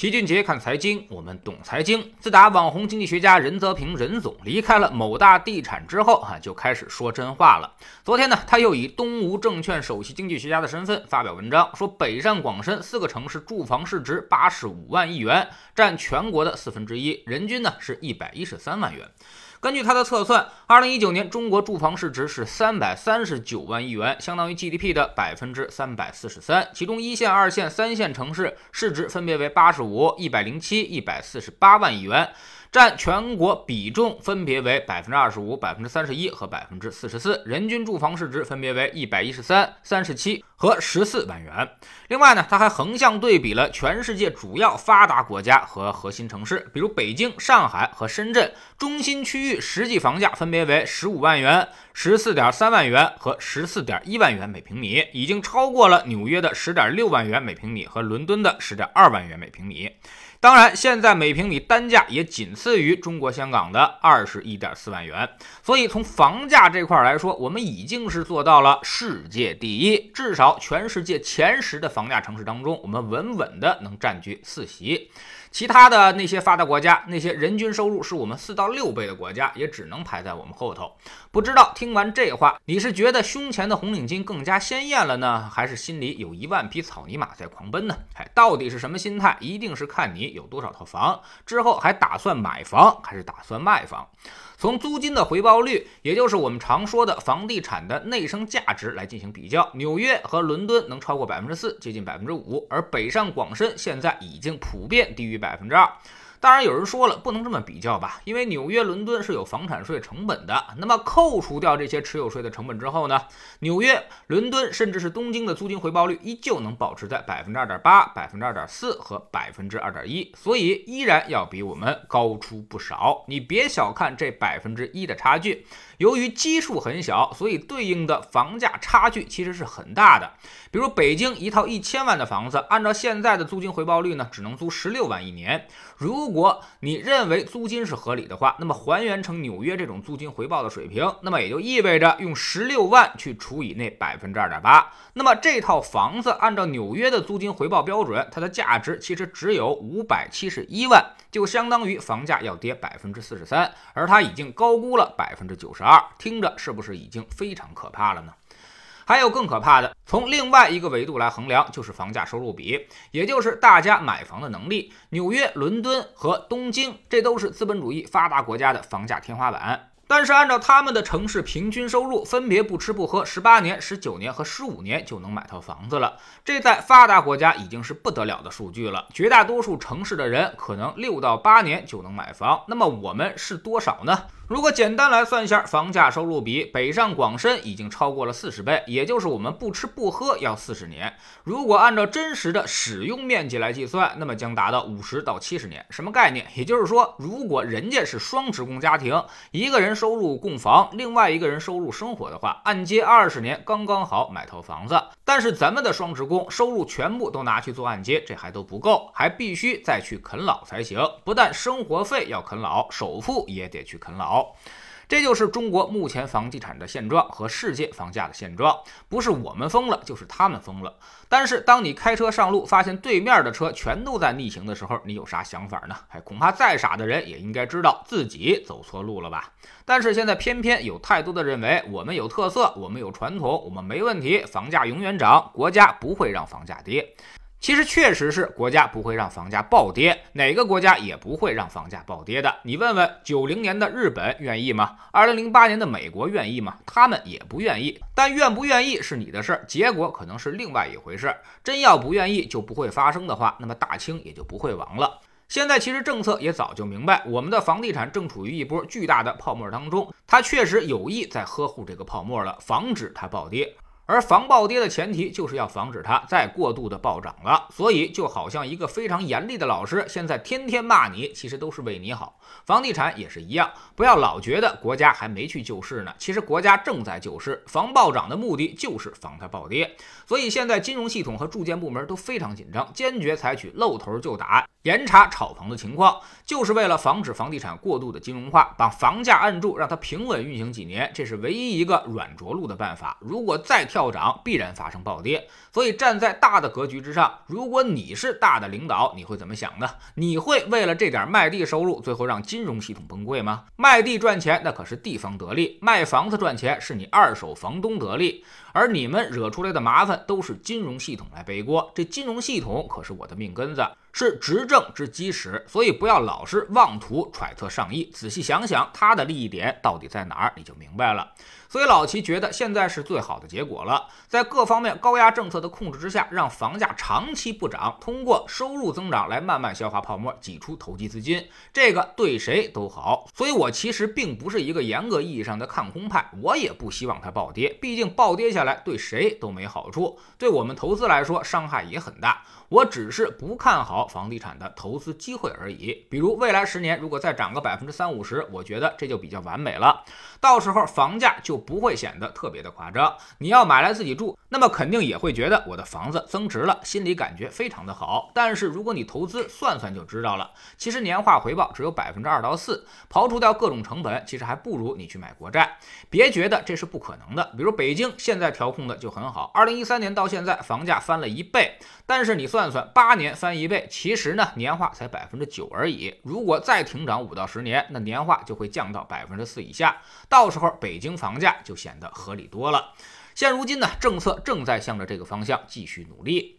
齐俊杰看财经，我们懂财经。自打网红经济学家任泽平任总离开了某大地产之后，哈就开始说真话了。昨天呢，他又以东吴证券首席经济学家的身份发表文章，说北上广深四个城市住房市值八十五万亿元，占全国的四分之一，人均呢是一百一十三万元。根据他的测算，二零一九年中国住房市值是三百三十九万亿元，相当于 GDP 的百分之三百四十三。其中一线、二线、三线城市市值分别为八十五、一百零七、一百四十八万亿元。占全国比重分别为百分之二十五、百分之三十一和百分之四十四，人均住房市值分别为一百一十三、三十七和十四万元。另外呢，他还横向对比了全世界主要发达国家和核心城市，比如北京、上海和深圳，中心区域实际房价分别为十五万元、十四点三万元和十四点一万元每平米，已经超过了纽约的十点六万元每平米和伦敦的十点二万元每平米。当然，现在每平米单价也仅次于中国香港的二十一点四万元，所以从房价这块来说，我们已经是做到了世界第一，至少全世界前十的房价城市当中，我们稳稳的能占据四席。其他的那些发达国家，那些人均收入是我们四到六倍的国家，也只能排在我们后头。不知道听完这话，你是觉得胸前的红领巾更加鲜艳了呢，还是心里有一万匹草泥马在狂奔呢？哎，到底是什么心态？一定是看你有多少套房，之后还打算买房还是打算卖房。从租金的回报率，也就是我们常说的房地产的内生价值来进行比较，纽约和伦敦能超过百分之四，接近百分之五，而北上广深现在已经普遍低于百分之二。当然，有人说了，不能这么比较吧？因为纽约、伦敦是有房产税成本的。那么扣除掉这些持有税的成本之后呢？纽约、伦敦甚至是东京的租金回报率依旧能保持在百分之二点八、百分之二点四和百分之二点一，所以依然要比我们高出不少。你别小看这百分之一的差距。由于基数很小，所以对应的房价差距其实是很大的。比如北京一套一千万的房子，按照现在的租金回报率呢，只能租十六万一年。如如果你认为租金是合理的话，那么还原成纽约这种租金回报的水平，那么也就意味着用十六万去除以那百分之二点八，那么这套房子按照纽约的租金回报标准，它的价值其实只有五百七十一万，就相当于房价要跌百分之四十三，而它已经高估了百分之九十。二听着是不是已经非常可怕了呢？还有更可怕的，从另外一个维度来衡量，就是房价收入比，也就是大家买房的能力。纽约、伦敦和东京，这都是资本主义发达国家的房价天花板。但是按照他们的城市平均收入，分别不吃不喝十八年、十九年和十五年就能买套房子了。这在发达国家已经是不得了的数据了。绝大多数城市的人可能六到八年就能买房。那么我们是多少呢？如果简单来算一下，房价收入比北上广深已经超过了四十倍，也就是我们不吃不喝要四十年。如果按照真实的使用面积来计算，那么将达到五十到七十年。什么概念？也就是说，如果人家是双职工家庭，一个人收入供房，另外一个人收入生活的话，按揭二十年刚刚好买套房子。但是咱们的双职工收入全部都拿去做按揭，这还都不够，还必须再去啃老才行。不但生活费要啃老，首付也得去啃老。这就是中国目前房地产的现状和世界房价的现状，不是我们疯了，就是他们疯了。但是当你开车上路，发现对面的车全都在逆行的时候，你有啥想法呢？哎，恐怕再傻的人也应该知道自己走错路了吧。但是现在偏偏有太多的认为，我们有特色，我们有传统，我们没问题，房价永远涨，国家不会让房价跌。其实确实是国家不会让房价暴跌，哪个国家也不会让房价暴跌的。你问问九零年的日本愿意吗？二零零八年的美国愿意吗？他们也不愿意。但愿不愿意是你的事儿，结果可能是另外一回事。真要不愿意就不会发生的话，那么大清也就不会亡了。现在其实政策也早就明白，我们的房地产正处于一波巨大的泡沫当中，它确实有意在呵护这个泡沫了，防止它暴跌。而防暴跌的前提就是要防止它再过度的暴涨了，所以就好像一个非常严厉的老师，现在天天骂你，其实都是为你好。房地产也是一样，不要老觉得国家还没去救市呢，其实国家正在救市。防暴涨的目的就是防它暴跌，所以现在金融系统和住建部门都非常紧张，坚决采取露头就打。严查炒房的情况，就是为了防止房地产过度的金融化，把房价按住，让它平稳运行几年，这是唯一一个软着陆的办法。如果再跳暴涨，必然发生暴跌。所以站在大的格局之上，如果你是大的领导，你会怎么想呢？你会为了这点卖地收入，最后让金融系统崩溃吗？卖地赚钱，那可是地方得利；卖房子赚钱，是你二手房东得利。而你们惹出来的麻烦，都是金融系统来背锅。这金融系统可是我的命根子。是执政之基石，所以不要老是妄图揣测上意，仔细想想他的利益点到底在哪儿，你就明白了。所以老齐觉得现在是最好的结果了，在各方面高压政策的控制之下，让房价长期不涨，通过收入增长来慢慢消化泡沫，挤出投机资金，这个对谁都好。所以我其实并不是一个严格意义上的看空派，我也不希望它暴跌，毕竟暴跌下来对谁都没好处，对我们投资来说伤害也很大。我只是不看好房地产的投资机会而已。比如未来十年如果再涨个百分之三五十，我觉得这就比较完美了。到时候房价就不会显得特别的夸张。你要买来自己住，那么肯定也会觉得我的房子增值了，心里感觉非常的好。但是如果你投资，算算就知道了，其实年化回报只有百分之二到四，刨除掉各种成本，其实还不如你去买国债。别觉得这是不可能的。比如北京现在调控的就很好，二零一三年到现在房价翻了一倍，但是你。算算八年翻一倍，其实呢年化才百分之九而已。如果再停涨五到十年，那年化就会降到百分之四以下。到时候北京房价就显得合理多了。现如今呢，政策正在向着这个方向继续努力。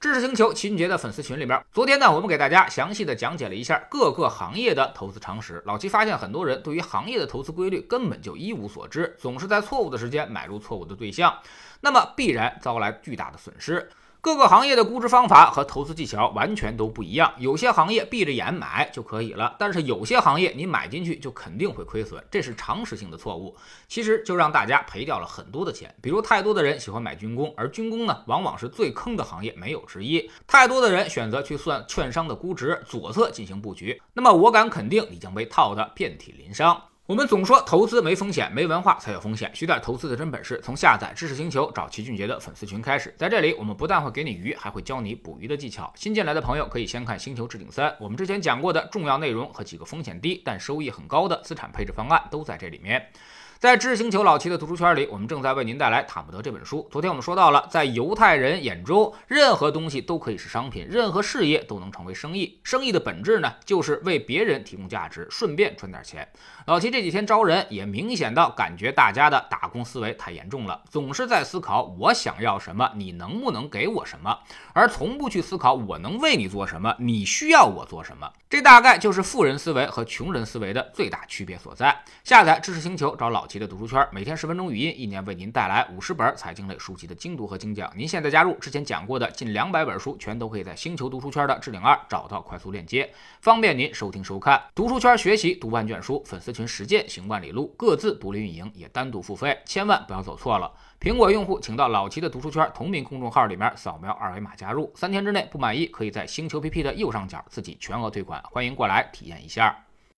知识星球齐俊杰的粉丝群里边，昨天呢我们给大家详细的讲解了一下各个行业的投资常识。老齐发现很多人对于行业的投资规律根本就一无所知，总是在错误的时间买入错误的对象，那么必然遭来巨大的损失。各个行业的估值方法和投资技巧完全都不一样，有些行业闭着眼买就可以了，但是有些行业你买进去就肯定会亏损，这是常识性的错误。其实就让大家赔掉了很多的钱。比如太多的人喜欢买军工，而军工呢往往是最坑的行业，没有之一。太多的人选择去算券商的估值，左侧进行布局，那么我敢肯定你将被套得遍体鳞伤。我们总说投资没风险，没文化才有风险。学点投资的真本事，从下载知识星球找齐俊杰的粉丝群开始。在这里，我们不但会给你鱼，还会教你捕鱼的技巧。新进来的朋友可以先看《星球置顶三》，我们之前讲过的重要内容和几个风险低但收益很高的资产配置方案都在这里面。在知识星球老齐的读书圈里，我们正在为您带来《塔木德》这本书。昨天我们说到了，在犹太人眼中，任何东西都可以是商品，任何事业都能成为生意。生意的本质呢，就是为别人提供价值，顺便赚点钱。老齐这几天招人，也明显到感觉大家的打工思维太严重了，总是在思考我想要什么，你能不能给我什么，而从不去思考我能为你做什么，你需要我做什么。这大概就是富人思维和穷人思维的最大区别所在。下载知识星球，找老。奇的读书圈，每天十分钟语音，一年为您带来五十本财经类书籍的精读和精讲。您现在加入，之前讲过的近两百本书，全都可以在星球读书圈的置顶二找到快速链接，方便您收听收看。读书圈学习读万卷书，粉丝群实践行万里路，各自独立运营，也单独付费，千万不要走错了。苹果用户请到老齐的读书圈同名公众号里面扫描二维码加入，三天之内不满意，可以在星球 PP 的右上角自己全额退款。欢迎过来体验一下。